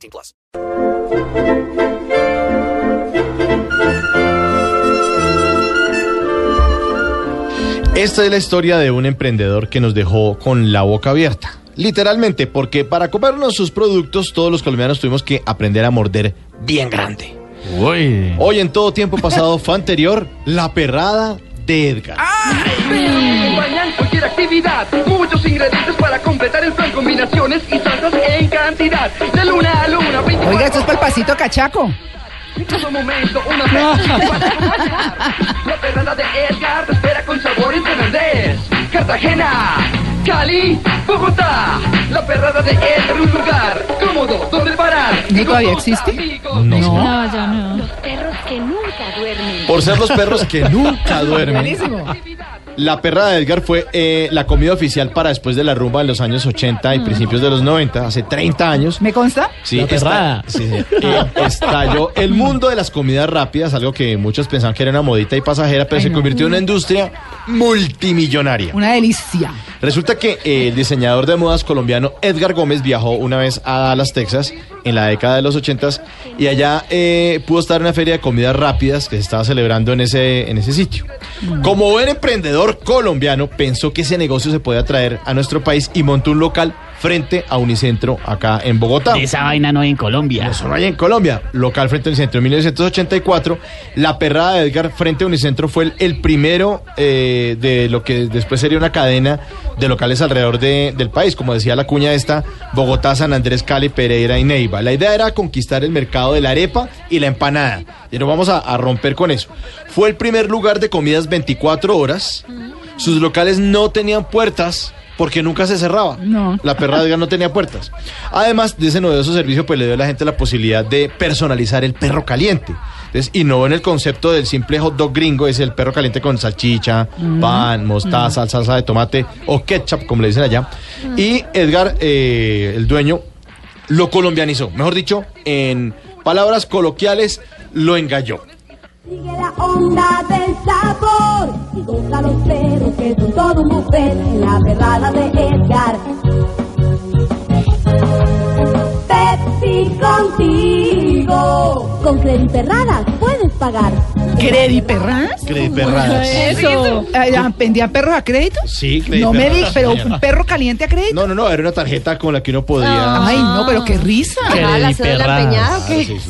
18 plus. Esta es la historia de un emprendedor que nos dejó con la boca abierta. Literalmente, porque para comprarnos sus productos, todos los colombianos tuvimos que aprender a morder bien grande. Hoy en todo tiempo pasado fue anterior, la perrada de Edgar. Acompañan cualquier actividad. Muchos ingredientes para completar el plan. Combinaciones y salsas en cantidad. De luna a luna. 24 Oiga, esto es para el pasito cachaco. En todo momento, una Pepsi para acompañar. La perrada de Edgar te espera con sabor en Fernández. Cartagena, Cali, Bogotá. La perrada de Edgar, un lugar cómodo donde parar. ¿No Y todavía existe? amigos No. No, ya no. Los perros que nunca duermen. Por ser los perros que nunca duermen. Buenísimo. La perrada de Edgar fue eh, la comida oficial para después de la rumba en los años 80 y principios de los 90, hace 30 años. ¿Me consta? Sí, La perrada. sí, sí. Eh, estalló el mundo de las comidas rápidas, algo que muchos pensaban que era una modita y pasajera, pero Ay, se no. convirtió en una industria multimillonaria. Una delicia. Resulta que eh, el diseñador de modas colombiano Edgar Gómez viajó una vez a Dallas, Texas, en la década de los 80 y allá eh, pudo estar en una feria de comidas rápidas que se estaba celebrando en ese, en ese sitio. Como buen emprendedor colombiano, pensó que ese negocio se podía traer a nuestro país y montó un local frente a Unicentro acá en Bogotá. Esa vaina no hay en Colombia. Eso no hay en Colombia. Local frente a Unicentro. En 1984, la perrada de Edgar frente a Unicentro fue el, el primero eh, de lo que después sería una cadena de locales alrededor de- del país. Como decía la cuña esta, Bogotá, San Andrés, Cali, Pereira y Neiva. La idea era conquistar el mercado de la arepa y la empanada. Y nos vamos a, a romper con eso. Fue el primer lugar de comidas 24 horas. Sus locales no tenían puertas porque nunca se cerraba. No. La perra de Edgar no tenía puertas. Además de ese novedoso servicio, pues le dio a la gente la posibilidad de personalizar el perro caliente. Entonces, innovó en el concepto del simple hot dog gringo, es el perro caliente con salchicha, pan, mostaza, salsa de tomate o ketchup, como le dicen allá. Y Edgar, eh, el dueño, lo colombianizó. Mejor dicho, en palabras coloquiales, lo engalló. Sigue la onda del sabor y que son todo buffet en la perrada de Edgar. Pepsi contigo. Con Credit Perradas puedes pagar. ¿Crediperras? Crediperradas. Eso. Eh, ¿Vendían perros a crédito? Sí, No me crediperradas, pero un perro caliente a crédito. No, no, no, era una tarjeta con la que uno podía... Ay, no, pero qué risa. Ah, la cédula empeñada,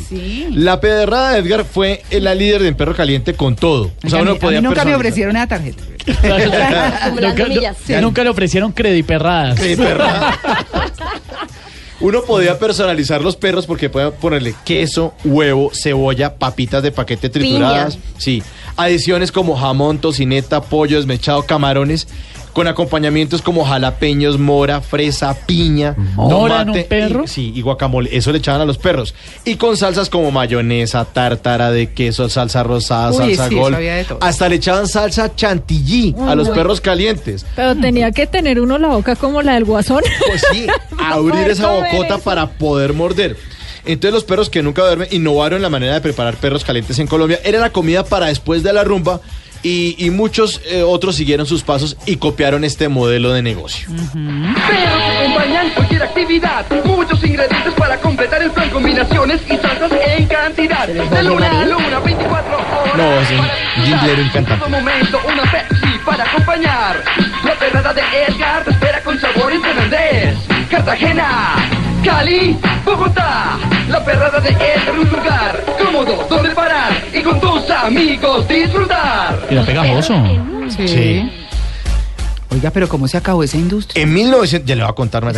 sí. La pedrada de Edgar fue la líder de En Perro Caliente con todo. O sea, uno a mí podía nunca me ofrecieron una tarjeta. Nunca le ofrecieron crediperradas. Sí, perrada. Uno podía personalizar los perros porque podía ponerle queso, huevo, cebolla, papitas de paquete trituradas. Sí. Adiciones como jamón, tocineta, pollo desmechado, camarones. Con acompañamientos como jalapeños, mora, fresa, piña, ¿Mora en tomate un perro? y- sí, y guacamole. Eso le echaban a los perros. Y con salsas como mayonesa, tártara de queso, salsa rosada, Uy, salsa sí, gol. de todo. Hasta le echaban salsa chantilly a los perros calientes. Pero tenía que tener uno la boca como la del guasón. Pues sí, abrir esa bocota eso. para poder morder. Entonces los perros que nunca duermen innovaron la manera de preparar perros calientes en Colombia. Era la comida para después de la rumba y, y muchos eh, otros siguieron sus pasos y copiaron este modelo de negocio. Perros que acompañan cualquier actividad. Muchos ingredientes para completar el plan. Combinaciones y salsas en cantidad. De luna a luna, 24 horas. No, es un para disfrutar. jinglero encantante. En todo momento, una Pepsi para acompañar. La perrada de Edgar te espera con sabor en Fernández. Cartagena, Cali, Bogotá. La perrada de Edgar, un lugar cómodo donde parar y con tus amigos disfrutar. Era pegajoso. Sí. Sí. Oiga, pero ¿cómo se acabó esa industria? En 1900, ya le voy a contar En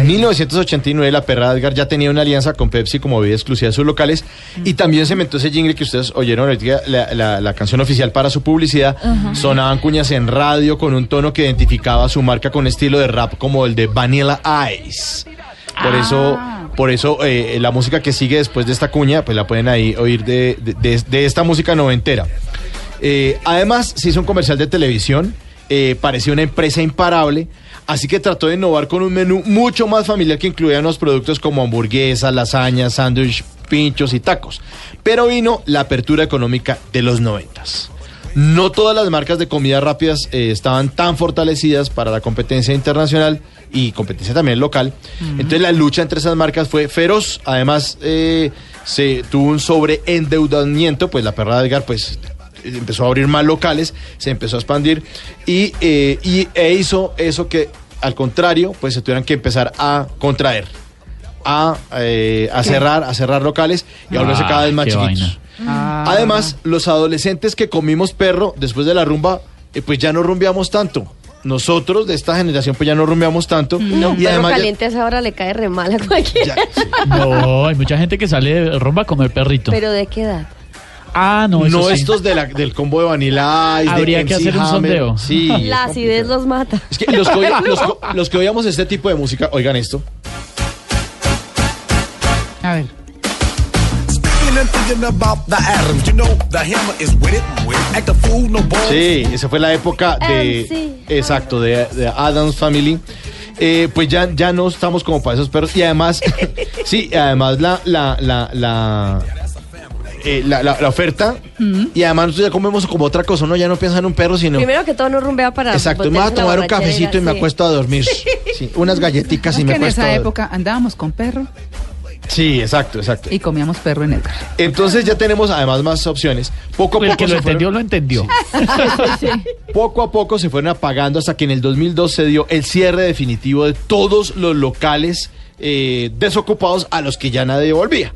ahí. 1989 la perra Edgar ya tenía una alianza con Pepsi como bebida exclusiva de sus locales y también se inventó ese jingle que ustedes oyeron ahorita, la, la- la canción oficial para su publicidad. Sonaban cuñas en radio con un tono que identificaba su marca con estilo de rap como el de Vanilla Ice. Por eso, Por eso eh, la música que sigue después de esta cuña, pues la pueden ahí oír de, de- de- de esta música noventera. Eh, además, se hizo un comercial de televisión, eh, parecía una empresa imparable, así que trató de innovar con un menú mucho más familiar que incluía unos productos como hamburguesas, lasañas, sándwich, pinchos y tacos. Pero vino la apertura económica de los noventas. No todas las marcas de comidas rápidas eh, estaban tan fortalecidas para la competencia internacional y competencia también local. Entonces la lucha entre esas marcas fue feroz. Además, eh, se tuvo un sobreendeudamiento, pues la perra de Edgar, pues empezó a abrir más locales, se empezó a expandir y, eh, y e hizo eso que, al contrario, pues se tuvieran que empezar a contraer, a, eh, a cerrar, a cerrar locales y a volverse Ah, cada vez más chiquitos. vaina. Ah. Además, los adolescentes que comimos perro después de la rumba, eh, pues ya no rumbeamos tanto. Nosotros de esta generación pues ya no rumbeamos tanto. No, y perro además ya- caliente a esa hora le cae re mal a cualquiera. ya-. No, hay mucha gente que sale de rumba a comer perrito. Pero ¿de qué edad? ah, no, eso no sí. estos de la- del combo de Vanilla Ice, de Habría que MC hacer un Hammer. sondeo. Sí, La acidez los mata. Es que los que, los co- los que oíamos este tipo de música, oigan esto. A ver. Sí, esa fue la época de. MC. Exacto, de, de Adams Family. Eh, pues ya, ya no estamos como para esos perros. Y además, sí, además la, la, la, la, eh, la, la- la oferta. Y además nosotros ya comemos como otra cosa, ¿no? Ya no piensan en un perro, sino. Primero que todo no rumbea para. Exacto, me voy a tomar un cafecito y me sí. acuesto a dormir. Sí, unas galletitas y me que en acuesto. esa a- época andábamos con perro Sí, exacto, exacto. y comíamos perro en Edgar. Entonces ya tenemos además más opciones. Poco a El poco que lo se fueron- entendió, lo entendió. Poco a poco se fueron apagando hasta que en el 2002 se dio el cierre definitivo de todos los locales eh, desocupados a los que ya nadie volvía.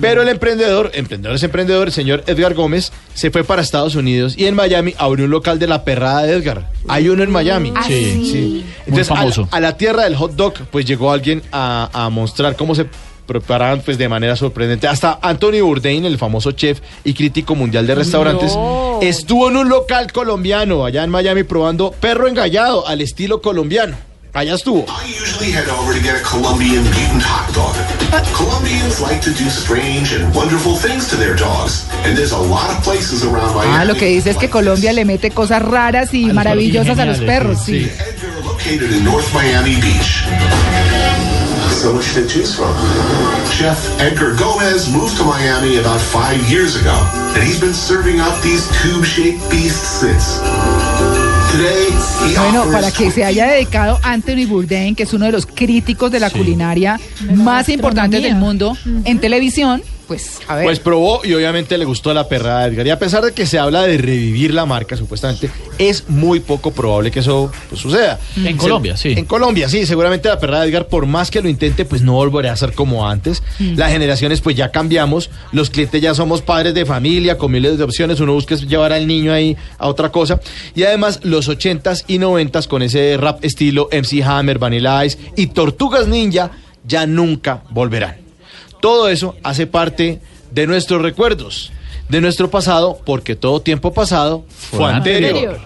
Pero el emprendedor, emprendedor es emprendedor, el señor Edgar Gómez, se fue para Estados Unidos y en Miami abrió un local de la perrada de Edgar. Hay uno en Miami. ¿Ah, sí? sí. Muy Entonces, a la- famoso. A, la tierra del hot dog, pues llegó alguien a, a mostrar cómo se preparaban pues de manera sorprendente. Hasta Anthony Bourdain, el famoso chef y crítico mundial de restaurantes, No. estuvo en un local colombiano allá en Miami probando perro engallado al estilo colombiano. Allá estuvo. I usually head over to get a Colombian mutant hot dog. Colombians like to do strange and wonderful things to their dogs, and there's a lot of places around Miami. Ah, lo que dice es que Colombia le mete cosas raras y los maravillosas a los perros, sí, sí. So much to choose from. Chef Edgar Gomez moved to Miami about five years ago, and he's been serving up these tube-shaped beasts since. Bueno, para que se haya dedicado Anthony Bourdain, que es uno de los críticos de la Sí. culinaria la más importantes del mundo en televisión, pues a ver. Pues probó y obviamente le gustó la perrada de Edgar. Y a pesar de que se habla de revivir la marca, supuestamente, es muy poco probable que eso pues, suceda. En Colombia, sí. En Colombia, sí. Seguramente la perrada de Edgar, por más que lo intente, pues no volverá a ser como antes. Las generaciones, pues ya cambiamos. Los clientes ya somos padres de familia, con miles de opciones. Uno busca llevar al niño ahí a otra cosa. Y además, los 80s y 90s con ese rap estilo MC Hammer, Vanilla Ice y Tortugas Ninja ya nunca volverán. Todo eso hace parte de nuestros recuerdos, de nuestro pasado, porque todo tiempo pasado fue anterior.